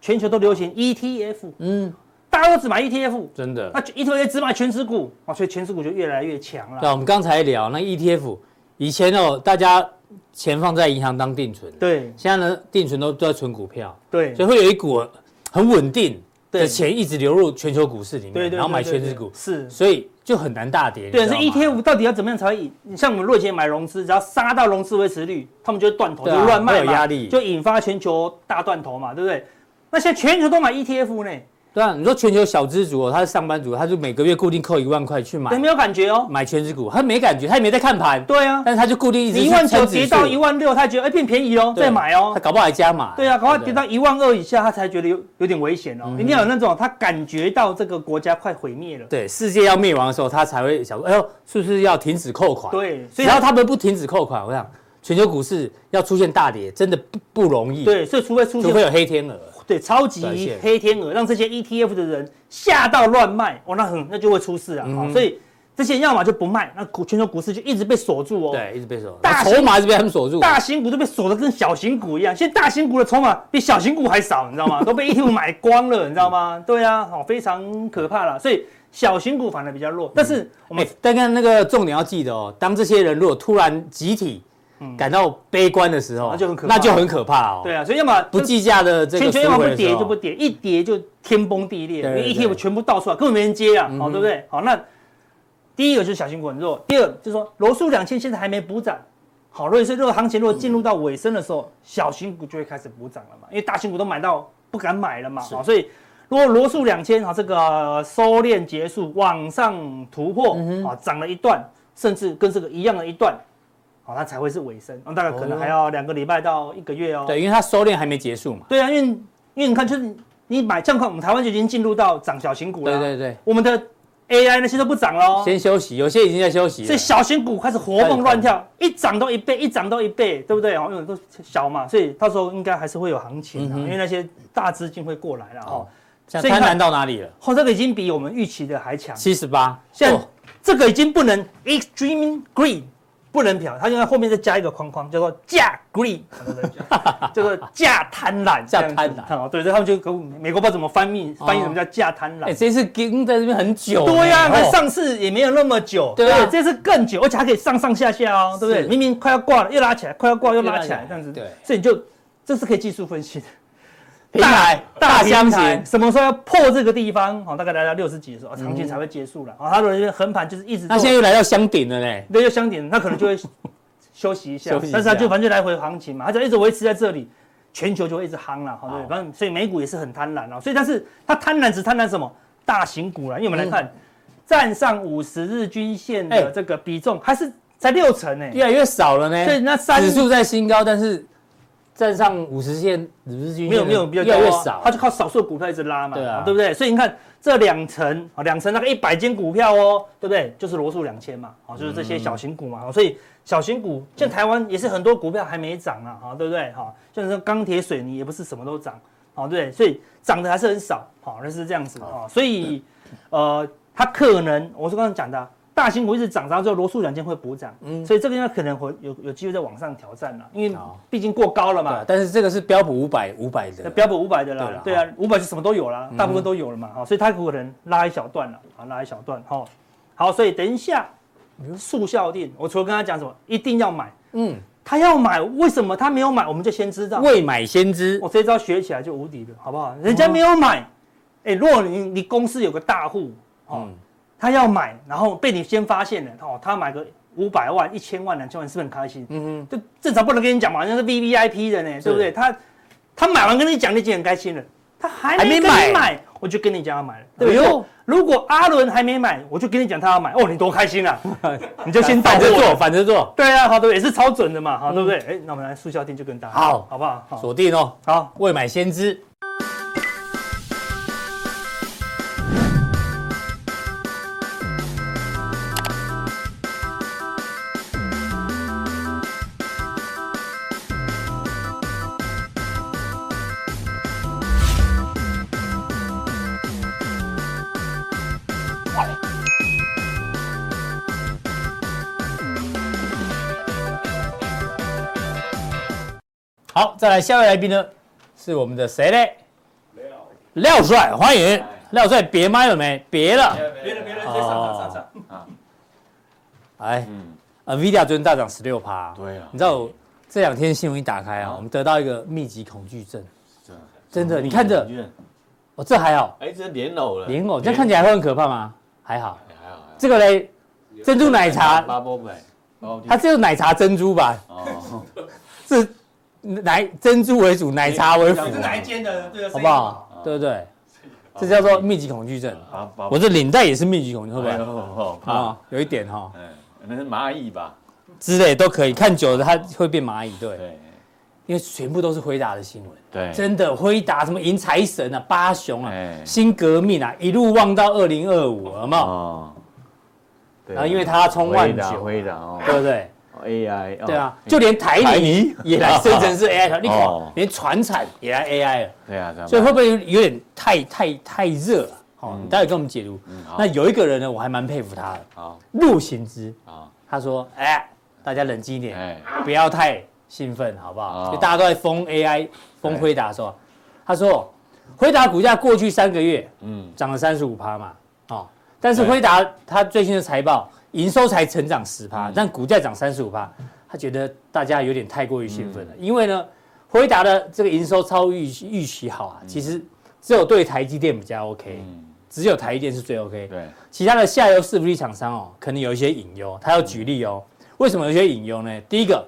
全球都流行 ETF，嗯，大家都只买 ETF，真的，那 ETF 只买全职股啊，所以全职股就越来越强了。对，我们刚才聊那 ETF，以前哦大家。钱放在银行当定存，对，现在呢，定存都都在存股票，对，所以会有一股很稳定的钱一直流入全球股市里面，对，然后买权值股，是，所以就很难大跌。对，是 ETF 到底要怎么样才会？你像我们瑞杰买融资，只要杀到融资维持率，他们就会断头，就乱卖嘛，有压力，就引发全球大断头嘛，对不对？那现在全球都买 ETF 呢？对啊，你说全球小资族哦，他是上班族，他就每个月固定扣一万块去买，对，没有感觉哦，买全值股，他没感觉，他也没在看盘，对啊，但是他就固定一直一万九跌到一万六，他觉得哎变便宜哦，再买哦，他搞不好还加码，对啊，搞不好跌到一万二以下，他才觉得有有点危险哦，一定要有那种他感觉到这个国家快毁灭了，对，世界要灭亡的时候，他才会想说，哎呦，是不是要停止扣款？对，只要他们不停止扣款，我想全球股市要出现大跌，真的不不容易，对，所以除非出现，除非有黑天鹅。对，超级黑天鹅让这些 ETF 的人吓到乱卖，哦，那很那就会出事啊。所以这些要么就不卖，那股全球股市就一直被锁住哦。对，一直被锁，大筹码是被他们锁住，大型股都被锁的跟小型股一样。现在大型股的筹码比小型股还少，你知道吗？都被 ETF 买光了，你知道吗？对啊，好，非常可怕了。所以小型股反而比较弱，但是我们但看那个重点要记得哦，当这些人如果突然集体感到悲观的时候，那就很可怕，那就很可怕哦。对啊，所以要么不计价的这个，全全要么不跌就不跌，一跌就天崩地裂，因为 ETF 全部倒出来，根本没人接啊，好，对不对？好，那。第一个就是小型股很弱，第二就是说罗素两千现在还没补涨，好，所以说这个行情如果进入到尾声的时候，小型股就会开始补涨了嘛，因为大型股都买到不敢买了嘛，好，所以如果罗素两千啊这个收敛结束，往上突破啊涨了一段，甚至跟这个一样的一段，好，它才会是尾声，那大概可能还要两个礼拜到一个月哦。对，因为它收敛还没结束嘛。对啊，因为因为你看，就是你买这样看，我们台湾就已经进入到涨小型股了。对对对，我们的。AI 那些都不涨了，先休息，有些已经在休息，所以小型股开始活蹦乱跳，一涨都一倍，一涨都一倍，对不对？哦，因为都小嘛，所以到时候应该还是会有行情的，因为那些大资金会过来了哦。贪婪到哪里了？哦，这个已经比我们预期的还强，七十八，现在这个已经不能 extreme greed。不能嫖，他就在后面再加一个框框，叫做价 greed，叫做价贪婪，价贪婪。哦，对，他们就跟美国不知道怎么翻译，翻译什么叫价贪婪。哎，这次跟在这边很久。对呀，它上市也没有那么久，对，这次更久，而且还可以上上下下哦，对不对？明明快要挂了，又拉起来，快要挂又拉起来，这样子。对，所以你就这是可以技术分析的。平台大箱型，什么时候要破这个地方？好，大概来到六十几的时候，长期才会结束了。啊，它的横盘就是一直。那现在又来到箱顶了嘞，对，又箱顶，那可能就会 休息一下。但是它就反正就来回行情嘛，它就一直维持在这里，全球就会一直夯了，好对。反正所以美股也是很贪婪啊，所以但是它贪婪只贪婪什么？大型股了，因为我们来看，站上五十日均线的这个比重还是才六成呢，越来越少了呢。所以那指数在新高，但是。站上五十线日均线，没有没有比较越来越少，它就靠少数股票一直拉嘛，对啊，对不对？所以你看这两层啊，两层那个一百间股票哦，对不对？就是罗素两千嘛，好，就是这些小型股嘛，所以小型股像台湾也是很多股票还没涨啊，哈，对不对？哈，像是钢铁、水泥也不是什么都涨，好，对，所以涨的还是很少，好，那是这样子啊，所以呃，它可能我是刚刚讲的。大型股一直涨，然后之后罗素软件会补涨，嗯，所以这个应该可能会有有机会再往上挑战了，因为毕竟过高了嘛。但是这个是标普五百五百的，标普五百的啦，对啊，五百是什么都有了，大部分都有了嘛，好，所以它可能拉一小段了，啊，拉一小段，好，好，所以等一下速效定，我除了跟他讲什么，一定要买，嗯，他要买，为什么他没有买？我们就先知道，未买先知，我这招学起来就无敌了，好不好？人家没有买，哎，如果你你公司有个大户，哦。他要买，然后被你先发现了，哦，他买个五百万、一千万、两千万，是不是很开心？嗯嗯，就正常不能跟你讲嘛，那是 V V I P 的呢，对不对？他他买完跟你讲，你已经很开心了。他还没跟你买，我就跟你讲要买了，对不对？如果阿伦还没买，我就跟你讲他要买，哦，你多开心啊！你就先反着做，反着做。对啊，好的，也是超准的嘛，好，对不对？哎，那我们来速效店就跟大家好，好不好？锁定哦，好，未买先知。好，再来下位来宾呢，是我们的谁嘞？廖廖帅，欢迎廖帅，别麦了没？别了，别了，别了，上上上上啊！哎，NVIDIA 昨天大涨十六趴，对啊，你知道这两天新闻一打开啊，我们得到一个密集恐惧症，真的，你看这，哦，这还好，哎，这莲藕了，莲藕，这样看起来会很可怕吗？还好，还好，这个嘞，珍珠奶茶，它这是奶茶珍珠吧？哦，这。奶珍珠为主，奶茶为辅。是哪一间的？对好不好？对不对？这叫做密集恐惧症。我这领带也是密集恐惧，会不会？啊，有一点哈。那是蚂蚁吧？之类都可以，看久了它会变蚂蚁。对，因为全部都是辉达的新闻。对，真的辉达什么迎财神啊，八雄啊，新革命啊，一路望到二零二五，好不好？然后因为它冲万九，辉达哦，对不对？AI 对啊，就连台泥也来生成是 AI，你看连船产也来 AI 了，对啊，所以会不会有点太太太热了？好，你待会跟我们解读。那有一个人呢，我还蛮佩服他的，好。陆行之。啊，他说：“哎，大家冷静一点，哎，不要太兴奋，好不好？哦。就大家都在封 AI、封辉达的时候，他说辉达股价过去三个月嗯，涨了三十五趴嘛，哦，但是辉达它最新的财报营收才成长十趴，但股价涨三十五趴，他觉得大家有点太过于兴奋了，因为呢，辉达的这个营收超预预期好啊，其实只有对台积电比较 OK，只有台积电是最 OK，对，其他的下游伺服器厂商哦，可能有一些隐忧。他要举例哦，为什么有些隐忧呢？第一个，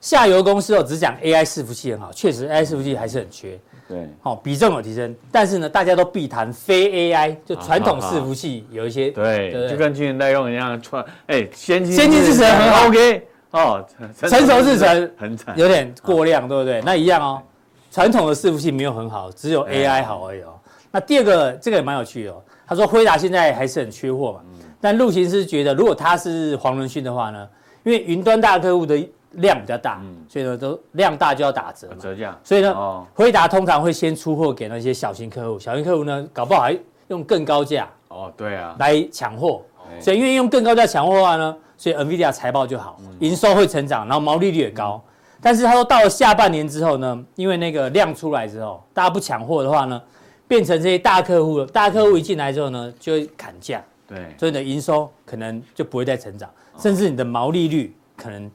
下游公司哦只讲 AI 伺服器很好，确实 AI 伺服器还是很缺，对，哦，比重有提升，但是呢，大家都避谈非 AI，就传统伺服器有一些对，对。就跟去年代用一样，穿哎，先进先进制程很好。OK，哦，成熟制程很惨，有点过量，对不对？那一样哦，传统的伺服器没有很好，只有 AI 好而已哦。那第二个，这个也蛮有趣的哦。他说辉达现在还是很缺货嘛，但陆行是觉得，如果他是黄仁勋的话呢，因为云端大客户的量比较大，所以呢都量大就要打折嘛。折价，所以呢哦，辉达通常会先出货给那些小型客户，小型客户呢搞不好还用更高价哦，对啊，来抢货。哎所以因为用更高价抢货的话呢，所以 NVIDIA 财报就好，营收会成长，然后毛利率也高。但是他说到了下半年之后呢，因为那个量出来之后，大家不抢货的话呢，变成这些大客户了，大客户一进来之后呢，就会砍价，对，所以你的营收可能就不会再成长，甚至你的毛利率可能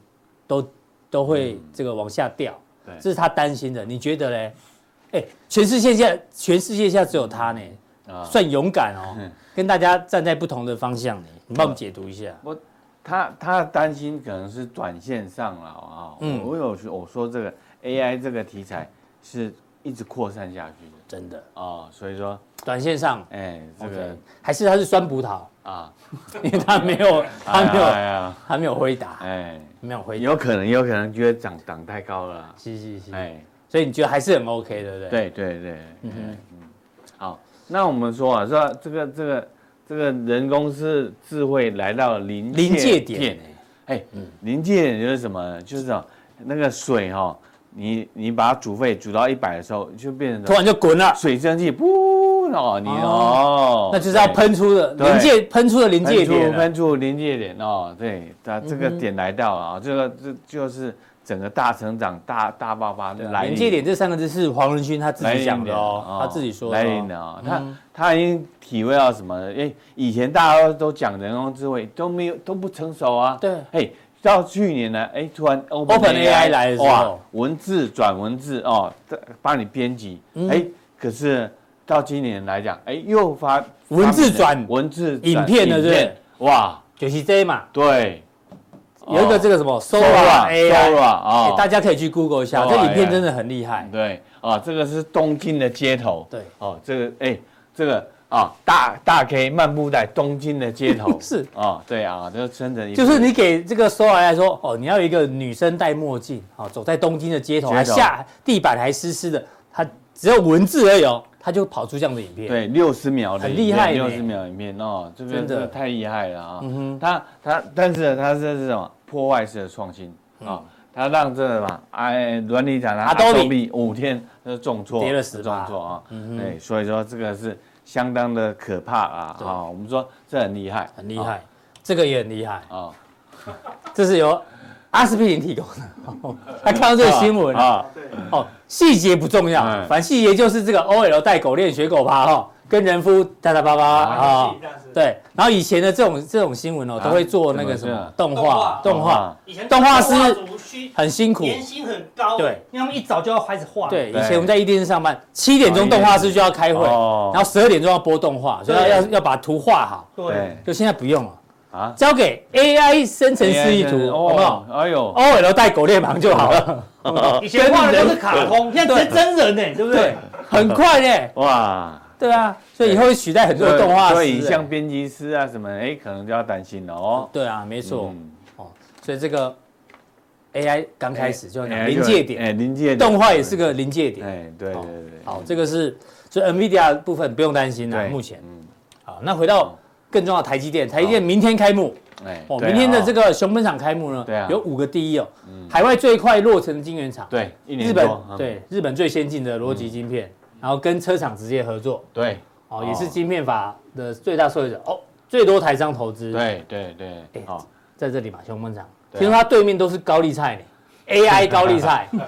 都都会这个往下掉。对这是他担心的。你觉得嘞？哎，全世界现在全世界现在只有他呢，啊，算勇敢哦，跟大家站在不同的方向呢。你帮我们解读一下。我他他担心可能是短线上了啊，嗯我有我说这个 AI 这个题材是一直扩散下去的真的，啊，所以说，短线上哎，这个还是它是酸葡萄，啊，因为他没有，他没有，哎呀，它没有回答，哎，没有回答，有可能有可能觉得涨涨太高了。啊，是是是，哎，所以你觉得还是很 OK，对不对？，对对对，嗯嗯嗯，好，那我们说啊，说这个这个这个人工是智慧来到了临临界点，哎，临界点就是什么？呢？就是那个水哈，你你把它煮沸煮到一百的时候，就变成突然就滚了，水蒸气，噗哦，你哦，那就是要喷出的对。临界，喷出的临界点，喷出临界点哦，对，它这个点来到了啊，这个这就是整个大成长、大大爆发的来临。界点。这三个字是黄仁勋他自己讲的哦，他自己说的。来哦临的啊，他他已经体会到什么呢？哎，以前大家都讲人工智慧都没有都不成熟啊，对，哎，到去年呢，哎，突然 OpenAI 来的时候。哇，文字转文字哦，帮你编辑，哎，可是到今年来讲，哎，又发文字转文字影片了，对不对？哇，就是这嘛，对，有一个这个什么 Sora 啊，大家可以去 Google 一下这影片真的很厉害。对啊，这个是东京的街头，对，哦，这个哎，这个啊，大大 K 漫步在东京的街头，是。啊，对啊，这个真的，就是你给这个 Sora 来说，哦，你要一个女生戴墨镜，哦，走在东京的街头，街头。还下地板还湿湿的，它只有文字而已哦，它就跑出这样的影片。对六十秒的很厉害六十秒影片哦，这边真的。太厉害了啊！嗯哼。它它，但是它是这种破坏式的创新啊，他让这个嘛，哎，软体厂它 Adobe 五天就重挫，跌了10%重挫啊，对，所以说这个是相当的可怕啊啊！我们说这很厉害，很厉害，这个也很厉害，啊，这是由阿司匹林提供的。哦 他看到这个新闻。啊，啊，哦，细节不重要，哎。反正细节就是这个 OL 带狗链学狗爬哈，跟人夫哒哒叭叭啊，对。然后以前的这种这种新闻哦，都会做那个什么动画，动画。以前动画师很辛苦。年薪很高，对，因为他们一早就要开始画，对，以前我们在一电视上班，七点钟动画师就要开会，哦。然后十二点钟要播动画，所以要要把图画好。对，就现在不用了，啊，交给 AI 生成示意图，好不好？哎呦，？OL 带狗链旁就好了，以前画的都是卡通，现在直接真人呢，对不对？很快呢。哇，对啊，所以以后会取代很多动画所以。像编辑师啊什么，哎，可能就要担心了哦。对啊，没错。嗯哦，所以这个 AI 刚开始就临界点，哎，临界点，动画也是个临界点。哎，对对对，好，这个是所以 NVIDIA 部分不用担心了，目前。嗯，好，那回到更重要的台积电，台积电明天开幕。哎，哦，明天的这个熊本厂开幕呢，对啊。有五个第一哦，海外最快落成的晶圆厂，对日本对日本最先进的逻辑晶片，然后跟车厂直接合作，对，哦，也是晶片法的最大受益者。哦，最多台商投资。对对对，哎好，在这里嘛，熊本厂，听说它对面都是高丽菜呢，AI 高丽菜。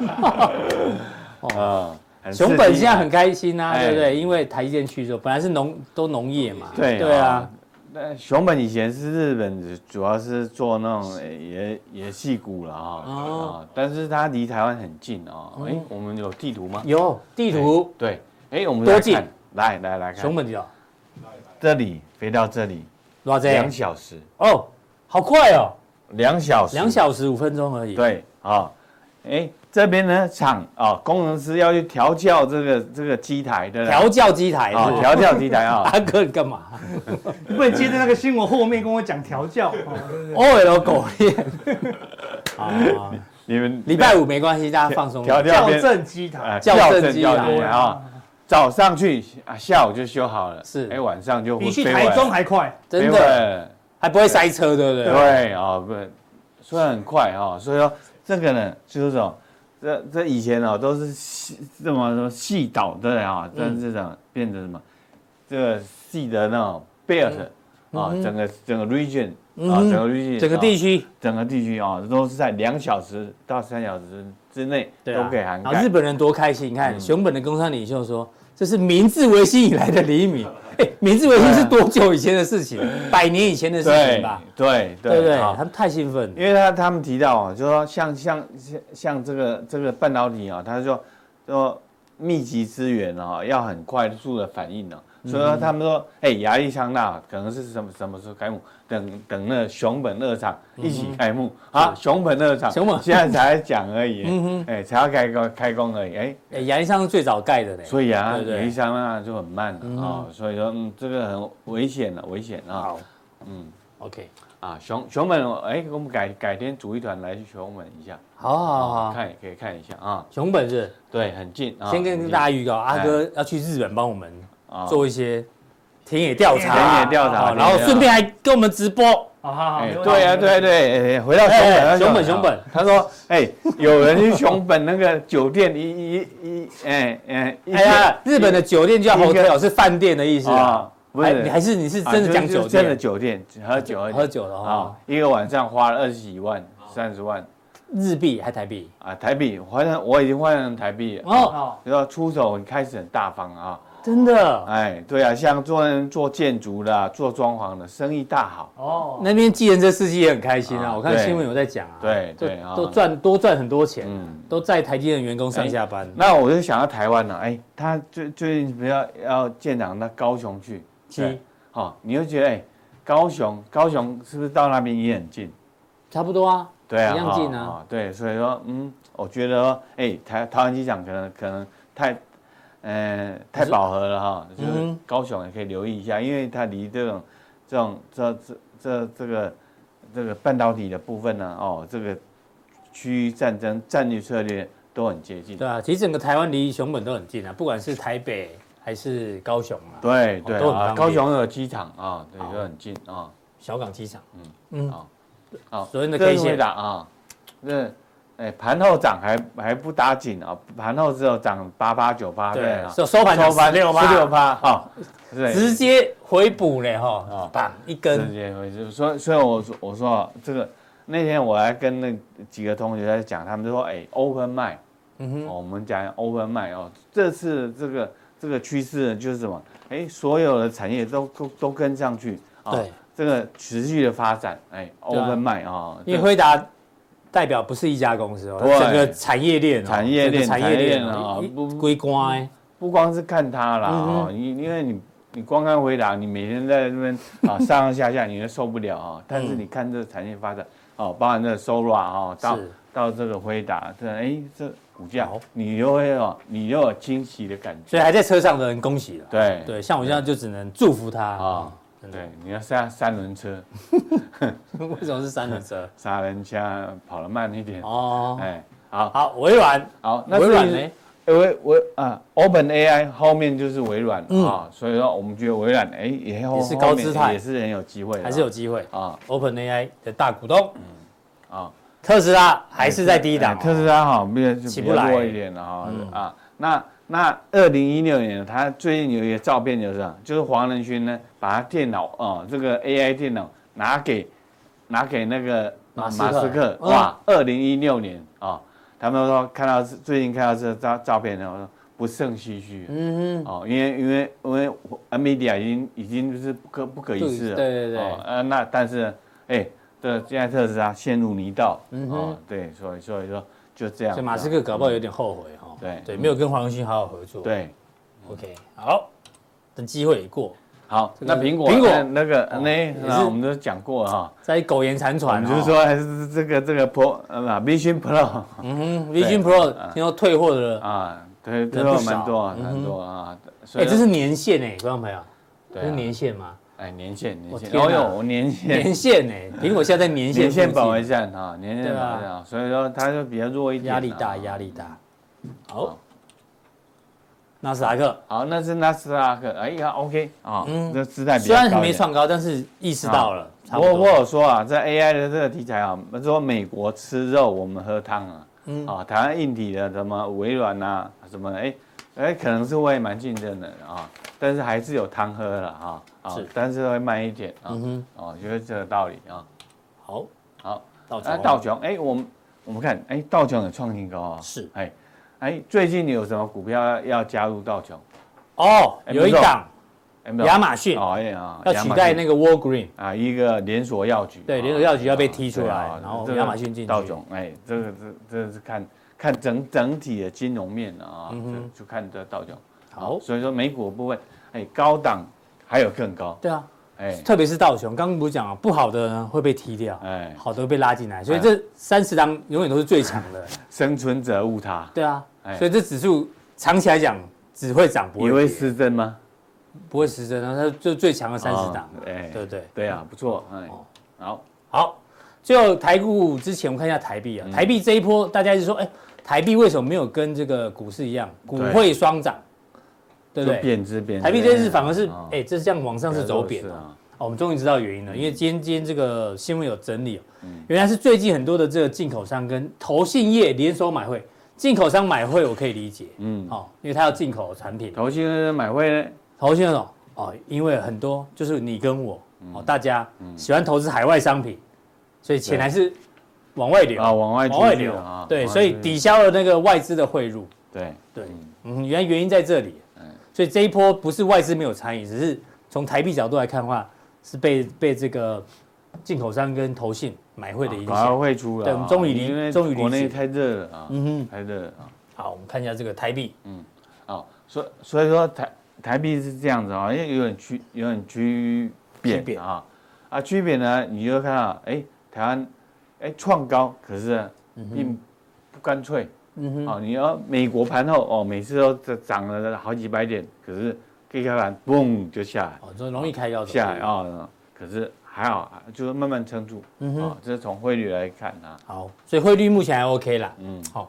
熊本现在很开心啊，哎。对不对？因为台积电去之后，本来是农都农业嘛，对对啊，，那熊本以前是日本，主要是做那种欸也也戏骨了啊，但是它离台湾很近啊。哎，我们有地图吗？有地图，对，哎，我们多近来看？来来来看，熊本的这里飞到这里两小时，哦，好快哦，两小时，两小时五分钟而已。，对啊，哎，这边呢厂啊，工程师要去调教这个这个机台，对不对？调教机台啊，调教机台啊，阿哥你干嘛你不能接着那个新闻后面跟我讲调教，哦？OL 狗链。啊，你们礼拜五没关系，大家放松。调教正机台，啊校正机台啊，早上去啊，下午就修好了，是哎，晚上就比去台中还快。真的还不会塞车，对不对？对啊，不，虽然很快啊，所以说这个呢，就是说，这这以前哦都是细这么什么细岛的啊，但是这种变成什么，这个细的那种 belt 啊，整个整个 region 啊，嗯整个 region 整个地区，整个地区啊，都是在两小时到三小时之内都可以涵盖日。本人多开心，你看嗯熊本的工商领袖说，这是明治维新以来的黎明。哎，明治维新是多久以前的事情？百年以前的事情吧？对对不对？啊他们太兴奋了。因为他他们提到啊，就说像像像像这个这个半导体啊，他说说密集资源啊，要很快速的反应啊，所以说他们说，哎，压力相大，可能是什么什么时候开幕？等等那熊本二厂一起开幕。啊，熊本二厂，熊本。现在才讲而已。哎，才要开工开工而已，哎，哎，亚利桑是最早盖的嘞。所以啊，对不对。压力相大就很慢了啊，所以说嗯，这个很危险的，危险啊，好。嗯，OK，啊，熊熊本，哎，我们改改天组一团来去熊本一下。好好好，看也可以看一下啊，熊本是。对，很近啊。先跟大家预告，阿哎。哥要去日本帮我们家做一些田野调查，田野调查然后顺便还跟我们直播。好好好，哎没问题对啊，对对，哎回到熊本，熊本熊本，他说，哎，有人去熊本那个酒店一一一，哎哎，哎呀，日本的酒店叫 hotel 是饭店的意思啊。啊，，不是，还你还是你是真的讲酒店？真的？酒店喝酒喝酒的啊哦，，一个晚上花了二十几万、三十万。日币还台币？啊，台币换成我已经换成台币了，哦，哦，然后出手开始很大方啊，真的？哎，对啊，像做做建筑的、做装潢的，生意大好。哦，那边计程车司机也很开心啊，我看新闻有在讲啊，就对对啊都赚多赚很多钱，嗯都在台积电的员工上下班。那我就想到台湾了，哎，他最最近不要要建厂到高雄去，七对，好，你就觉得哎，高雄高雄是不是到那边也很近？差不多啊，对啊，一样近啊对，所以说，嗯，我觉得说，哎，台台湾机场可能可能太，呃，太饱和了哈，就是嗯高雄也可以留意一下，因为它离这种这种这这这这个这个半导体的部分呢，哦，这个区域战争战略策略都很接近。对啊，其实整个台湾离熊本都很近啊，不管是台北还是高雄啊，对对啊，高雄有机场啊，对，都很近啊。小港机场，嗯嗯。好好，昨天的这 K 是回线答啊，这哎盘后涨还还不打紧啊，盘后只有涨八八九八对对啊，收收盘收盘六八六八啊，对，直接回补嘞哈啊，棒一根。直根，接回补。所以所以我说我说啊，这个那天我还跟那几个同学在讲，他们就说哎，open mind，嗯哼，哦，我们讲 open mind 哦，这次这个这个趋势就是什么？哎，所有的产业都都都跟上去啊，对，这个持续的发展，哎，open mind 啊，因为辉达代表不是一家公司哦，对。整个产业链哦，产业链产业链产业链哦哦，不归关不光是看它啦，嗯哦，你因为你你光看回答，你每天在那边啊 上上下下，你都受不了啊。但是你看这个产业发展，哦，包含这个 Sora 啊，到是。到这个回答，这哎这股价好，你又会哦，你又有惊喜的感觉。所以还在车上的人恭喜了，对。对，像我现在就只能祝福他啊对，你要下三轮车，为什么是三轮车？杀人家跑得慢一点。哦，哎，好，好，微软，好，那微软呢？微微啊，Open AI 后面就是微软嗯。啊，所以说我们觉得微软哎也是高姿态。也是很有机会还是有机会。啊，Open AI 的大股东，啊，特斯拉还是在低档。特斯拉哈比较就比较起不来。弱一点了哈嗯。啊，那那二零一六年，他最近有一个照片，就是就是黄仁勋呢，把他电脑哦，这个 AI 电脑拿给拿给那个马斯克，哇，二零一六年啊、哦，他们说看到最近看到这照照片呢，我说不胜唏嘘，嗯嗯，哦，因为因为因为 NVIDIA 已经已经就是不可不可一世了，对对对，哦，呃，那但是哎，这现在特斯拉陷入泥道，嗯对，所以所以说就这样，所以马斯克搞不好有点后悔哈。对。对，没有跟黄仁勋好好合作。对，OK，好，等机会一过。好，那苹果苹果。那个那那我们都讲过哈，在苟延残喘，就是说还是这个这个 Pro 啊，Vision Pro，嗯哼，Vision Pro 听说退货的啊，对，退货蛮多蛮多啊。哎，这是年限哎，观众朋友，这是年限吗？哎，年限年限，哦哟，年限。年限哎，苹果现在在年限年限保卫战啊，年限保卫战，所以说它就比较弱一点，压力大，压力大。好，纳斯达克，好，那是纳斯达克，哎呀，OK 啊，嗯，这姿态。虽然还没创高，但是意识到了。我我有说啊，在 AI 的这个题材啊，说美国吃肉，我们喝汤啊，嗯，啊，台湾硬体的什么微软啊，什么哎哎，可能是会蛮竞争的啊，但是还是有汤喝了啊，啊，但是会慢一点啊，哦，就是这个道理啊。好，好，道琼，道琼，哎，我们我们看，哎，道琼有创新高啊，是，哎。哎，最近你有什么股票要加入道琼？哦，有一档，亚马逊哦，哎呀，要取代那个 Walgreen 啊，一个连锁药局。对，连锁药局要被踢出来，然后亚马逊进去。道琼，哎，这个这这是看看整整体的金融面啊，就看这道琼。好，所以说美股的部分，哎，高档还有更高。对啊。哎，特别是道琼，刚刚不是讲啊，不好的呢会被踢掉，哎，好的会被拉进来，所以这三十档永远都是最强的，生存者误他。对啊，所以这指数长期来讲只会涨，不会跌。你会失真吗？不会失真啊，它就最强的三十档，哎，对对？对啊，不错，哎，好，好，最后台股之前我们看一下台币啊，台币这一波大家就说，哎，台币为什么没有跟这个股市一样，股汇双涨？对不对？贬值贬值，台币这次反而是，哎，这是这样往上是走贬啊。哦，我们终于知道原因了，因为今天今天这个新闻有整理哦，原来是最近很多的这个进口商跟投信业联手买汇，进口商买汇我可以理解，嗯，哦，因为他要进口产品。投信人买汇呢？投信那种哦，因为很多就是你跟我哦，大家喜欢投资海外商品，所以钱还是往外流啊，往外往外流。啊，对，所以抵消了那个外资的汇入。对。对，嗯，原来原因在这里。所以这一波不是外资没有参与，只是从台币角度来看的话，是被被这个进口商跟投信买汇的影响。买汇出了。对，我们终于离，因为终于国内太热了啊。嗯哼，太热了啊。好，我们看一下这个台币。嗯，好，所以所以说台台币是这样子啊，因为有点区有点区别啊啊区别呢，你就看到哎台湾哎创高，可是并不干脆。嗯哼，哦，你要美国盘后哦，每次都涨了好几百点，可是一开盘嘣就下来，哦，就容易开高下来啊。可是还好，就是慢慢撑住。嗯哼，这是从汇率来看啊。好，所以汇率目前还 OK 啦。嗯，好，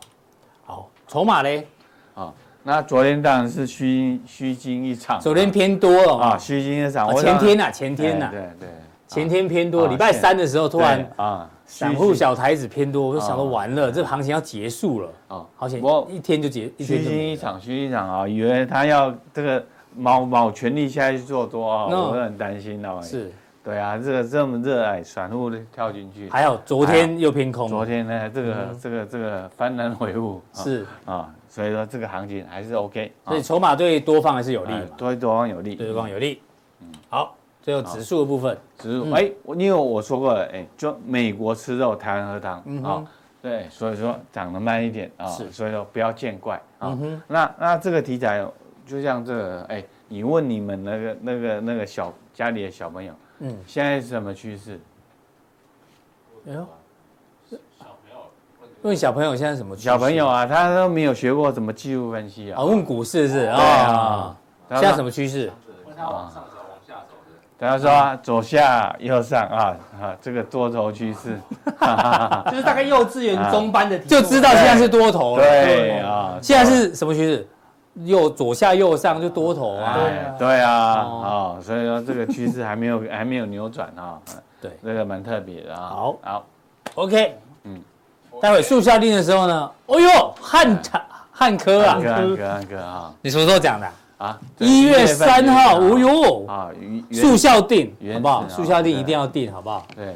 好，筹码嘞？啊，那昨天当然是虚虚惊一场。昨天偏多了啊，虚惊一场。前天呐，前天呐，对对，前天偏多，礼拜三的时候突然啊。散户小台子偏多，我就想到完了，这个行情要结束了啊！好险，我一天就结，虚惊一场，虚惊一场啊！以为他要这个卯卯全力下去做多啊，我很担心啊。是，对啊，这个这么热哎，散户跳进去，还好昨天又偏空，昨天呢，这个这个这个幡然悔悟是啊，所以说这个行情还是 OK，所以筹码对多方还是有利嘛，对多方有利，对多方有利。嗯，好。最后指数的部分，指数哎，因为我说过了，哎，就美国吃肉，台湾喝汤啊，对，所以说涨得慢一点啊，所以说不要见怪啊。那那这个题材就像这个，哎，你问你们那个那个那个小家里的小朋友，嗯，现在是什么趋势？哎呦，小朋友问小朋友现在什么趋势？小朋友啊，他都没有学过什么技术分析啊。啊，问股市是啊，现在什么趋势？啊。他说左下右上啊啊，这个多头趋势，就是大概幼稚园中班的就知道现在是多头了。对啊，现在是什么趋势？右左下右上就多头啊。对啊啊，所以说这个趋势还没有 还没有扭转啊。对，这个蛮特别的啊。好，好，OK，嗯，待会速效定的时候呢，哦呦，汉唐汉科啊，汉科汉科汉科啊你什么时候讲的？啊！一月三号，哦哟，啊，速效定原好不好？速效定一定要定，好不好？对，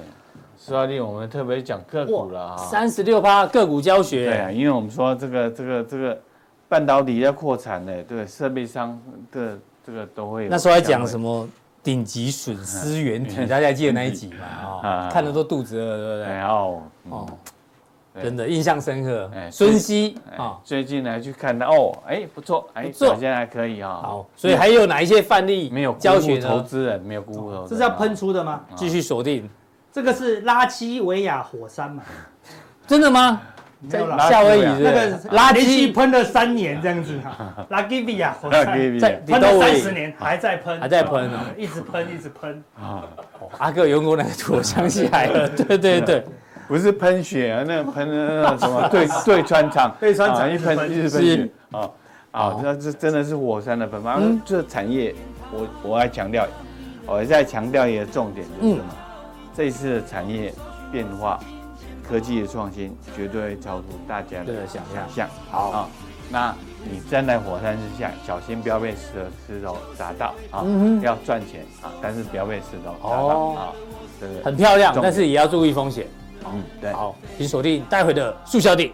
速效定我们特别讲个股了啊。三十六趴个股教学。对啊，因为我们说这个这个这个半导体要扩产呢，对设备商的这个都会。那时候还讲什么顶级损失原体，大家还记得那一集嘛？啊，看的都肚子饿，对不对？哦哦。真的印象深刻，哎，孙熙啊，最近来去看到哦，哎，不错，哎，表现还可以啊。好，所以还有哪一些范例没有教学投资人没有辜负这是要喷出的吗？继续锁定，这个是拉基维亚火山嘛？真的吗？在夏威夷那个垃圾喷了三年这样子哈，拉基维亚火山。在喷了三十年还在喷，还在喷哦，一直喷一直喷。啊！阿哥用过那个图，我想起来了，对对对。不是喷血啊，那个喷的那什么 对对穿肠，对穿肠一喷一直喷。血。啊啊！这这真的是火山的喷发。这产业，我我还强调，我再强调一个重点就是什么？这一次的产业变化，科技的创新绝对会超出大家的想象。好啊，那你站在火山之下，小心不要被石头石头砸到啊！要赚钱啊，但是不要被石头砸到啊！对对，很漂亮，但是也要注意风险。嗯，对，好，请锁定待会的速效定。